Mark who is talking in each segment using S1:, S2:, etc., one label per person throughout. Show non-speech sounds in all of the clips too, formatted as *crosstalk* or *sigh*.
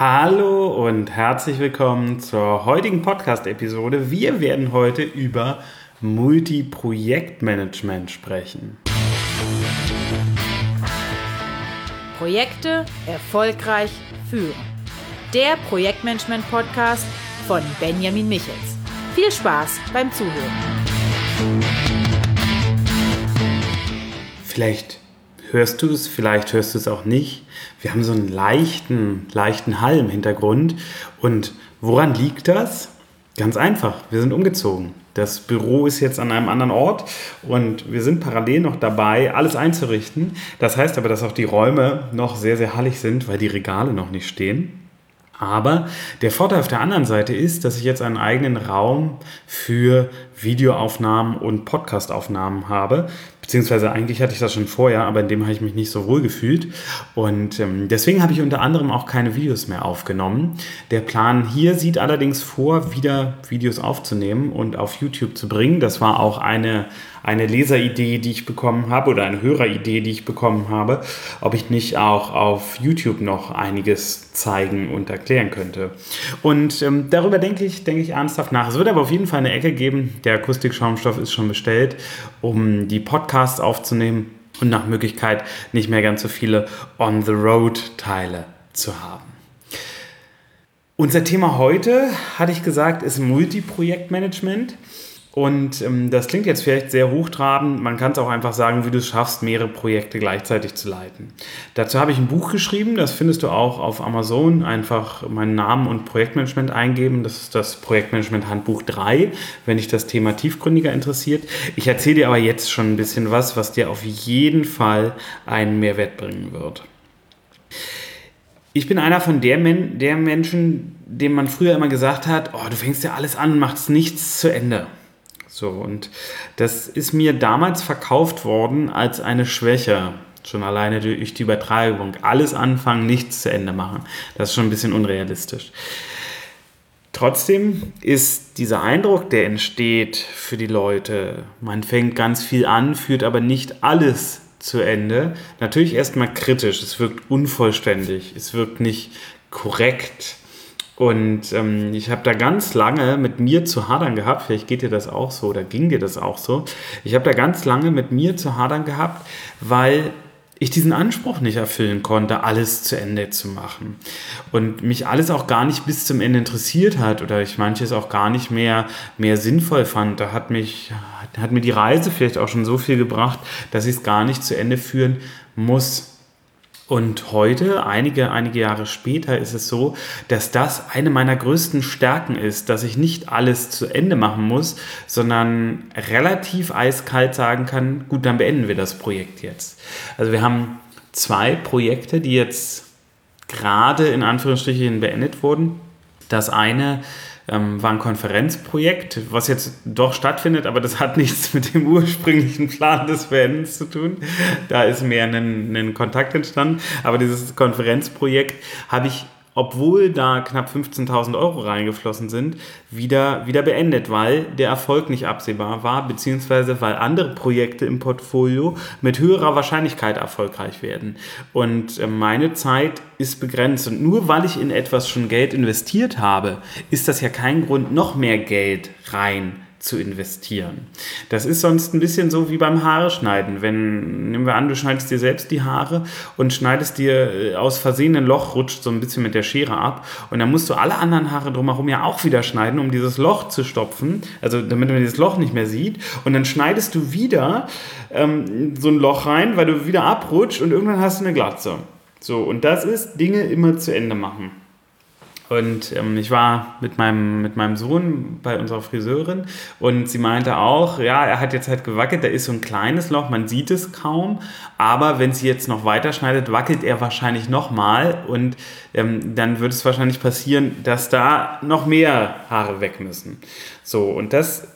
S1: Hallo und herzlich willkommen zur heutigen Podcast-Episode. Wir werden heute über Multi-Projektmanagement sprechen.
S2: Projekte erfolgreich führen. Der Projektmanagement-Podcast von Benjamin Michels. Viel Spaß beim Zuhören.
S1: Vielleicht hörst du es, vielleicht hörst du es auch nicht. Wir haben so einen leichten, leichten Hall im Hintergrund. Und woran liegt das? Ganz einfach, wir sind umgezogen. Das Büro ist jetzt an einem anderen Ort und wir sind parallel noch dabei, alles einzurichten. Das heißt aber, dass auch die Räume noch sehr, sehr hallig sind, weil die Regale noch nicht stehen. Aber der Vorteil auf der anderen Seite ist, dass ich jetzt einen eigenen Raum für Videoaufnahmen und Podcastaufnahmen habe. Beziehungsweise eigentlich hatte ich das schon vorher, aber in dem habe ich mich nicht so wohl gefühlt. Und ähm, deswegen habe ich unter anderem auch keine Videos mehr aufgenommen. Der Plan hier sieht allerdings vor, wieder Videos aufzunehmen und auf YouTube zu bringen. Das war auch eine eine Leseridee, die ich bekommen habe oder eine Höreridee, die ich bekommen habe, ob ich nicht auch auf YouTube noch einiges zeigen und erklären könnte. Und ähm, darüber denke ich, denke ich ernsthaft nach. Es wird aber auf jeden Fall eine Ecke geben. Der Akustikschaumstoff ist schon bestellt, um die Podcasts aufzunehmen und nach Möglichkeit nicht mehr ganz so viele On-the-Road-Teile zu haben. Unser Thema heute, hatte ich gesagt, ist Multiprojektmanagement. Und ähm, das klingt jetzt vielleicht sehr hochtrabend. Man kann es auch einfach sagen, wie du es schaffst, mehrere Projekte gleichzeitig zu leiten. Dazu habe ich ein Buch geschrieben, das findest du auch auf Amazon. Einfach meinen Namen und Projektmanagement eingeben. Das ist das Projektmanagement Handbuch 3, wenn dich das Thema tiefgründiger interessiert. Ich erzähle dir aber jetzt schon ein bisschen was, was dir auf jeden Fall einen Mehrwert bringen wird. Ich bin einer von der, Men der Menschen, dem man früher immer gesagt hat, oh, du fängst ja alles an machst nichts zu Ende. So, und das ist mir damals verkauft worden als eine Schwäche. Schon alleine durch die Übertreibung. Alles anfangen, nichts zu Ende machen. Das ist schon ein bisschen unrealistisch. Trotzdem ist dieser Eindruck, der entsteht für die Leute, man fängt ganz viel an, führt aber nicht alles zu Ende, natürlich erstmal kritisch. Es wirkt unvollständig, es wirkt nicht korrekt und ähm, ich habe da ganz lange mit mir zu hadern gehabt, vielleicht geht dir das auch so oder ging dir das auch so. Ich habe da ganz lange mit mir zu hadern gehabt, weil ich diesen Anspruch nicht erfüllen konnte, alles zu Ende zu machen. Und mich alles auch gar nicht bis zum Ende interessiert hat oder ich manches auch gar nicht mehr, mehr sinnvoll fand. Da hat mich, hat mir die Reise vielleicht auch schon so viel gebracht, dass ich es gar nicht zu Ende führen muss. Und heute, einige, einige Jahre später, ist es so, dass das eine meiner größten Stärken ist, dass ich nicht alles zu Ende machen muss, sondern relativ eiskalt sagen kann, gut, dann beenden wir das Projekt jetzt. Also wir haben zwei Projekte, die jetzt gerade in Anführungsstrichen beendet wurden. Das eine ähm, war ein Konferenzprojekt, was jetzt doch stattfindet, aber das hat *laughs* nichts mit dem ursprünglichen Plan des Beendens zu tun. Da ist mehr ein, ein Kontakt entstanden. Aber dieses Konferenzprojekt habe ich obwohl da knapp 15.000 Euro reingeflossen sind, wieder, wieder beendet, weil der Erfolg nicht absehbar war, beziehungsweise weil andere Projekte im Portfolio mit höherer Wahrscheinlichkeit erfolgreich werden. Und äh, meine Zeit ist begrenzt. Und nur weil ich in etwas schon Geld investiert habe, ist das ja kein Grund, noch mehr Geld rein zu investieren. Das ist sonst ein bisschen so wie beim Haare schneiden. Wenn, nehmen wir an, du schneidest dir selbst die Haare und schneidest dir äh, aus Versehen ein Loch, rutscht so ein bisschen mit der Schere ab und dann musst du alle anderen Haare drumherum ja auch wieder schneiden, um dieses Loch zu stopfen, also damit man dieses Loch nicht mehr sieht und dann schneidest du wieder ähm, so ein Loch rein, weil du wieder abrutscht und irgendwann hast du eine Glatze. So, und das ist Dinge immer zu Ende machen. Und ähm, ich war mit meinem, mit meinem Sohn bei unserer Friseurin und sie meinte auch, ja, er hat jetzt halt gewackelt, da ist so ein kleines Loch, man sieht es kaum, aber wenn sie jetzt noch weiter schneidet, wackelt er wahrscheinlich nochmal und ähm, dann wird es wahrscheinlich passieren, dass da noch mehr Haare weg müssen. So, und das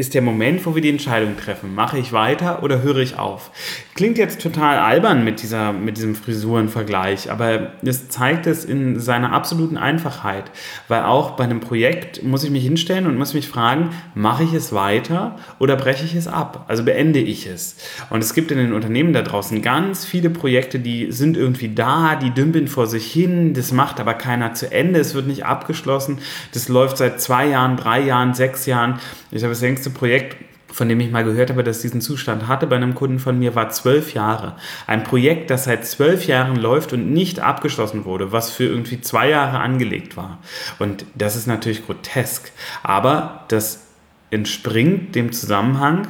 S1: ist der Moment, wo wir die Entscheidung treffen. Mache ich weiter oder höre ich auf? Klingt jetzt total albern mit, dieser, mit diesem Frisurenvergleich, aber es zeigt es in seiner absoluten Einfachheit. Weil auch bei einem Projekt muss ich mich hinstellen und muss mich fragen, mache ich es weiter oder breche ich es ab? Also beende ich es? Und es gibt in den Unternehmen da draußen ganz viele Projekte, die sind irgendwie da, die dümpeln vor sich hin, das macht aber keiner zu Ende, es wird nicht abgeschlossen, das läuft seit zwei Jahren, drei Jahren, sechs Jahren. Ich habe das längste erste Projekt, von dem ich mal gehört habe, dass diesen Zustand hatte bei einem Kunden von mir, war zwölf Jahre. Ein Projekt, das seit zwölf Jahren läuft und nicht abgeschlossen wurde, was für irgendwie zwei Jahre angelegt war. Und das ist natürlich grotesk. Aber das entspringt dem Zusammenhang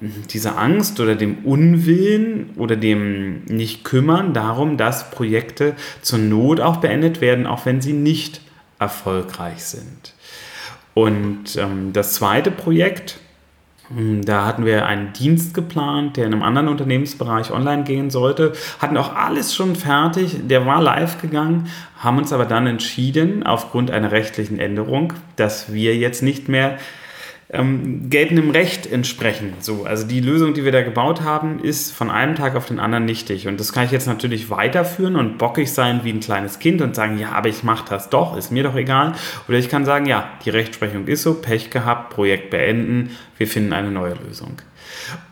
S1: dieser Angst oder dem Unwillen oder dem Nicht-Kümmern darum, dass Projekte zur Not auch beendet werden, auch wenn sie nicht erfolgreich sind. Und ähm, das zweite Projekt, hm, da hatten wir einen Dienst geplant, der in einem anderen Unternehmensbereich online gehen sollte, hatten auch alles schon fertig, der war live gegangen, haben uns aber dann entschieden, aufgrund einer rechtlichen Änderung, dass wir jetzt nicht mehr ähm, geltendem Recht entsprechen. So, also die Lösung, die wir da gebaut haben, ist von einem Tag auf den anderen nichtig. Und das kann ich jetzt natürlich weiterführen und bockig sein wie ein kleines Kind und sagen, ja, aber ich mache das doch, ist mir doch egal. Oder ich kann sagen, ja, die Rechtsprechung ist so, Pech gehabt, Projekt beenden, wir finden eine neue Lösung.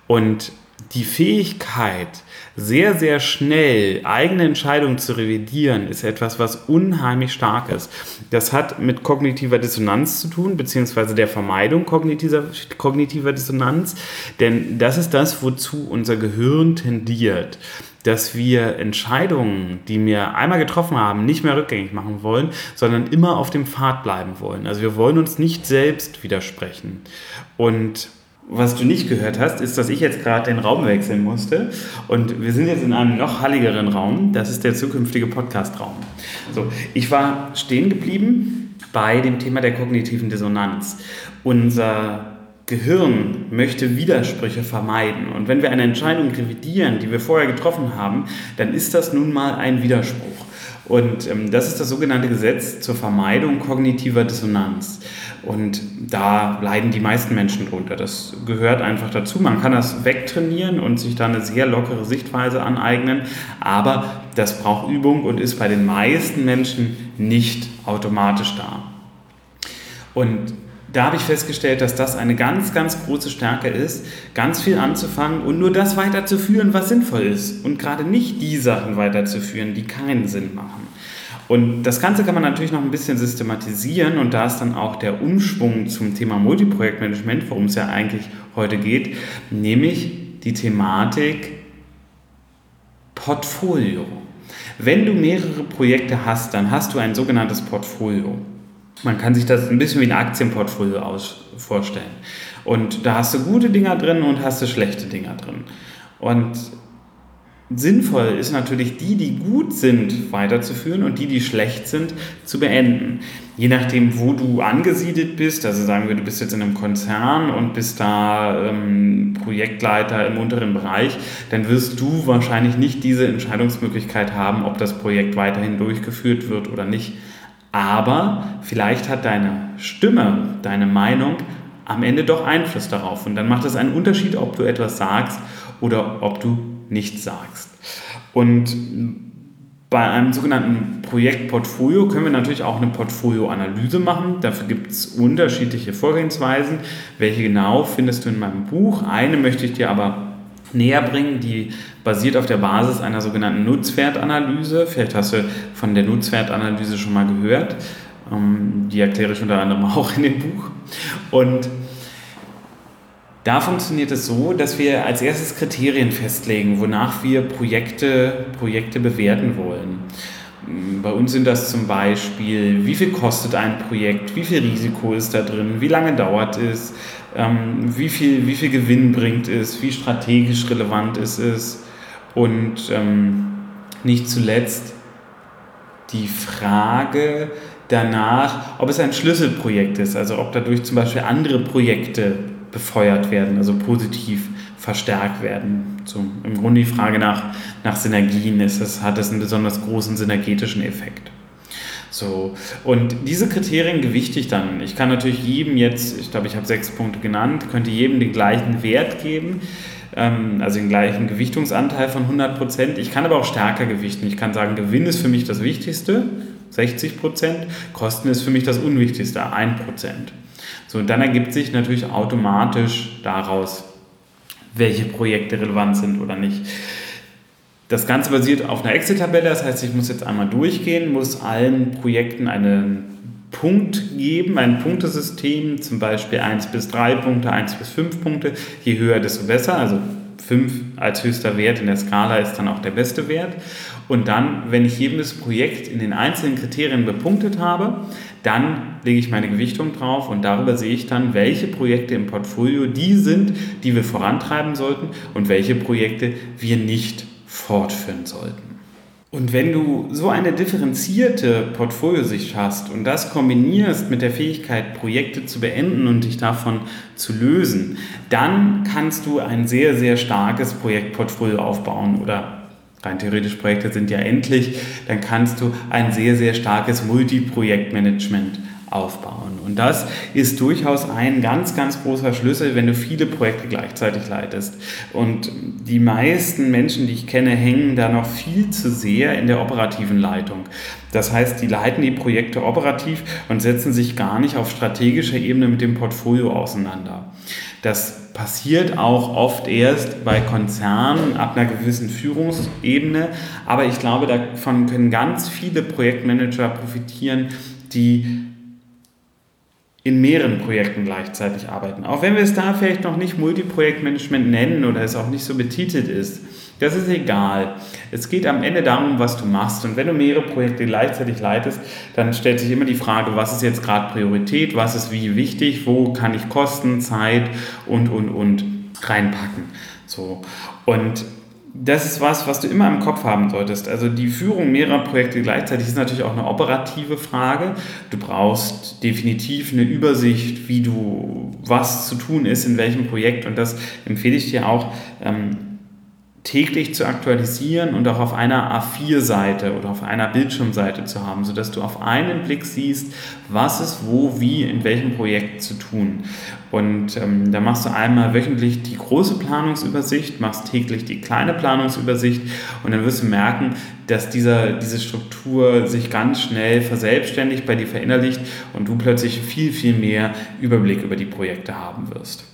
S1: Und die Fähigkeit, sehr, sehr schnell eigene Entscheidungen zu revidieren, ist etwas, was unheimlich stark ist. Das hat mit kognitiver Dissonanz zu tun, beziehungsweise der Vermeidung kognitiver, kognitiver Dissonanz, denn das ist das, wozu unser Gehirn tendiert dass wir Entscheidungen, die wir einmal getroffen haben, nicht mehr rückgängig machen wollen, sondern immer auf dem Pfad bleiben wollen. Also wir wollen uns nicht selbst widersprechen. Und was du nicht gehört hast, ist, dass ich jetzt gerade den Raum wechseln musste. Und wir sind jetzt in einem noch halligeren Raum. Das ist der zukünftige Podcast-Raum. So, ich war stehen geblieben bei dem Thema der kognitiven Dissonanz. Unser Gehirn möchte Widersprüche vermeiden. Und wenn wir eine Entscheidung revidieren, die wir vorher getroffen haben, dann ist das nun mal ein Widerspruch. Und ähm, das ist das sogenannte Gesetz zur Vermeidung kognitiver Dissonanz. Und da leiden die meisten Menschen drunter. Das gehört einfach dazu. Man kann das wegtrainieren und sich da eine sehr lockere Sichtweise aneignen, aber das braucht Übung und ist bei den meisten Menschen nicht automatisch da. Und da habe ich festgestellt, dass das eine ganz, ganz große Stärke ist, ganz viel anzufangen und nur das weiterzuführen, was sinnvoll ist und gerade nicht die Sachen weiterzuführen, die keinen Sinn machen. Und das Ganze kann man natürlich noch ein bisschen systematisieren und da ist dann auch der Umschwung zum Thema Multiprojektmanagement, worum es ja eigentlich heute geht, nämlich die Thematik Portfolio. Wenn du mehrere Projekte hast, dann hast du ein sogenanntes Portfolio. Man kann sich das ein bisschen wie ein Aktienportfolio aus vorstellen. Und da hast du gute Dinger drin und hast du schlechte Dinger drin. Und Sinnvoll ist natürlich die, die gut sind, weiterzuführen und die, die schlecht sind, zu beenden. Je nachdem, wo du angesiedelt bist, also sagen wir, du bist jetzt in einem Konzern und bist da ähm, Projektleiter im unteren Bereich, dann wirst du wahrscheinlich nicht diese Entscheidungsmöglichkeit haben, ob das Projekt weiterhin durchgeführt wird oder nicht. Aber vielleicht hat deine Stimme, deine Meinung am Ende doch Einfluss darauf. Und dann macht es einen Unterschied, ob du etwas sagst oder ob du nichts sagst. Und bei einem sogenannten Projektportfolio können wir natürlich auch eine Portfolioanalyse machen. Dafür gibt es unterschiedliche Vorgehensweisen. Welche genau findest du in meinem Buch? Eine möchte ich dir aber näher bringen, die basiert auf der Basis einer sogenannten Nutzwertanalyse. Vielleicht hast du von der Nutzwertanalyse schon mal gehört. Ähm, die erkläre ich unter anderem *laughs* auch in dem Buch. Und da funktioniert es so, dass wir als erstes Kriterien festlegen, wonach wir Projekte, Projekte bewerten wollen. Bei uns sind das zum Beispiel, wie viel kostet ein Projekt, wie viel Risiko ist da drin, wie lange dauert es, ähm, wie, viel, wie viel Gewinn bringt es, wie strategisch relevant ist es und ähm, nicht zuletzt die Frage danach, ob es ein Schlüsselprojekt ist, also ob dadurch zum Beispiel andere Projekte befeuert werden, also positiv verstärkt werden. So, Im Grunde die Frage nach, nach Synergien, ist es, hat es einen besonders großen synergetischen Effekt. So, und diese Kriterien gewichte ich dann. Ich kann natürlich jedem jetzt, ich glaube, ich habe sechs Punkte genannt, könnte jedem den gleichen Wert geben, ähm, also den gleichen Gewichtungsanteil von 100 Prozent. Ich kann aber auch stärker gewichten. Ich kann sagen, Gewinn ist für mich das Wichtigste, 60 Prozent, Kosten ist für mich das Unwichtigste, 1 Prozent. So, und dann ergibt sich natürlich automatisch daraus, welche Projekte relevant sind oder nicht. Das Ganze basiert auf einer Excel-Tabelle, das heißt, ich muss jetzt einmal durchgehen, muss allen Projekten einen Punkt geben, ein Punktesystem, zum Beispiel 1 bis 3 Punkte, 1 bis 5 Punkte. Je höher, desto besser. Also 5 als höchster Wert in der Skala ist dann auch der beste Wert. Und dann, wenn ich jedes Projekt in den einzelnen Kriterien bepunktet habe, dann lege ich meine Gewichtung drauf und darüber sehe ich dann, welche Projekte im Portfolio die sind, die wir vorantreiben sollten und welche Projekte wir nicht fortführen sollten. Und wenn du so eine differenzierte Portfoliosicht hast und das kombinierst mit der Fähigkeit, Projekte zu beenden und dich davon zu lösen, dann kannst du ein sehr, sehr starkes Projektportfolio aufbauen oder rein theoretisch Projekte sind ja endlich, dann kannst du ein sehr, sehr starkes Multiprojektmanagement aufbauen. Und das ist durchaus ein ganz, ganz großer Schlüssel, wenn du viele Projekte gleichzeitig leitest. Und die meisten Menschen, die ich kenne, hängen da noch viel zu sehr in der operativen Leitung. Das heißt, die leiten die Projekte operativ und setzen sich gar nicht auf strategischer Ebene mit dem Portfolio auseinander. Das passiert auch oft erst bei Konzernen ab einer gewissen Führungsebene, aber ich glaube, davon können ganz viele Projektmanager profitieren, die in mehreren Projekten gleichzeitig arbeiten. Auch wenn wir es da vielleicht noch nicht Multiprojektmanagement nennen oder es auch nicht so betitelt ist. Das ist egal. Es geht am Ende darum, was du machst. Und wenn du mehrere Projekte gleichzeitig leitest, dann stellt sich immer die Frage, was ist jetzt gerade Priorität, was ist wie wichtig, wo kann ich Kosten, Zeit und, und, und reinpacken. So. Und das ist was, was du immer im Kopf haben solltest. Also die Führung mehrerer Projekte gleichzeitig ist natürlich auch eine operative Frage. Du brauchst definitiv eine Übersicht, wie du, was zu tun ist, in welchem Projekt. Und das empfehle ich dir auch, ähm, täglich zu aktualisieren und auch auf einer A4-Seite oder auf einer Bildschirmseite zu haben, sodass du auf einen Blick siehst, was ist wo, wie, in welchem Projekt zu tun. Und ähm, da machst du einmal wöchentlich die große Planungsübersicht, machst täglich die kleine Planungsübersicht und dann wirst du merken, dass dieser, diese Struktur sich ganz schnell verselbstständigt, bei dir verinnerlicht und du plötzlich viel, viel mehr Überblick über die Projekte haben wirst.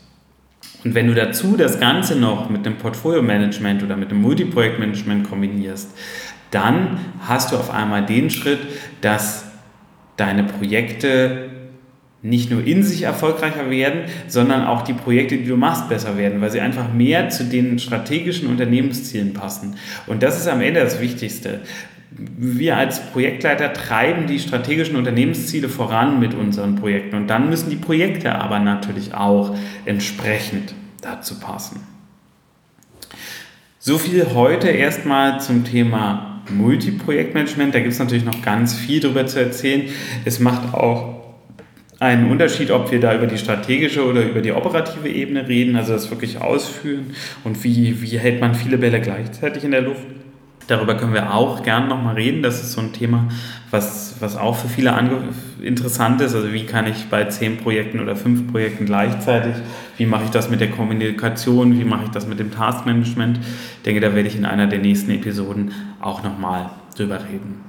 S1: Und wenn du dazu das Ganze noch mit einem Portfolio-Management oder mit einem Multiprojektmanagement kombinierst, dann hast du auf einmal den Schritt, dass deine Projekte nicht nur in sich erfolgreicher werden, sondern auch die Projekte, die du machst, besser werden, weil sie einfach mehr zu den strategischen Unternehmenszielen passen. Und das ist am Ende das Wichtigste. Wir als Projektleiter treiben die strategischen Unternehmensziele voran mit unseren Projekten und dann müssen die Projekte aber natürlich auch entsprechend dazu passen. So viel heute erstmal zum Thema Multiprojektmanagement. Da gibt es natürlich noch ganz viel darüber zu erzählen. Es macht auch einen Unterschied, ob wir da über die strategische oder über die operative Ebene reden, also das wirklich ausführen und wie, wie hält man viele Bälle gleichzeitig in der Luft. Darüber können wir auch gern nochmal reden. Das ist so ein Thema, was, was auch für viele interessant ist. Also wie kann ich bei zehn Projekten oder fünf Projekten gleichzeitig, wie mache ich das mit der Kommunikation, wie mache ich das mit dem Taskmanagement. Ich denke, da werde ich in einer der nächsten Episoden auch nochmal drüber reden.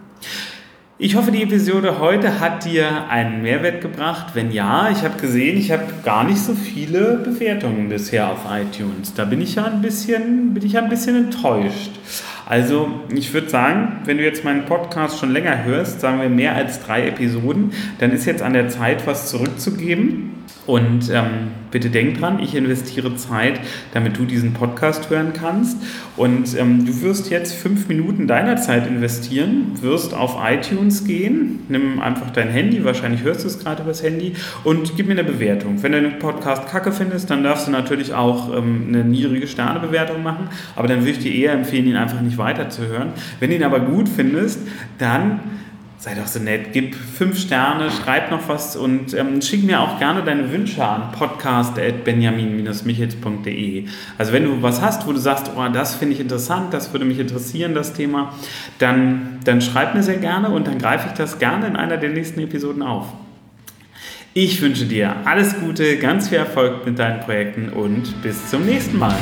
S1: Ich hoffe, die Episode heute hat dir einen Mehrwert gebracht. Wenn ja, ich habe gesehen, ich habe gar nicht so viele Bewertungen bisher auf iTunes. Da bin ich ja ein bisschen, bin ich ja ein bisschen enttäuscht. Also ich würde sagen, wenn du jetzt meinen Podcast schon länger hörst, sagen wir mehr als drei Episoden, dann ist jetzt an der Zeit, was zurückzugeben. Und ähm, bitte denk dran, ich investiere Zeit, damit du diesen Podcast hören kannst. Und ähm, du wirst jetzt fünf Minuten deiner Zeit investieren, wirst auf iTunes gehen, nimm einfach dein Handy, wahrscheinlich hörst du es gerade übers Handy, und gib mir eine Bewertung. Wenn du den Podcast kacke findest, dann darfst du natürlich auch ähm, eine niedrige Sternebewertung machen, aber dann würde ich dir eher empfehlen, ihn einfach nicht weiterzuhören. Wenn du ihn aber gut findest, dann sei doch so nett, gib fünf Sterne, schreib noch was und ähm, schick mir auch gerne deine Wünsche an podcast.benjamin-michels.de. Also wenn du was hast, wo du sagst, oh, das finde ich interessant, das würde mich interessieren, das Thema, dann, dann schreib mir sehr gerne und dann greife ich das gerne in einer der nächsten Episoden auf. Ich wünsche dir alles Gute, ganz viel Erfolg mit deinen Projekten und bis zum nächsten Mal.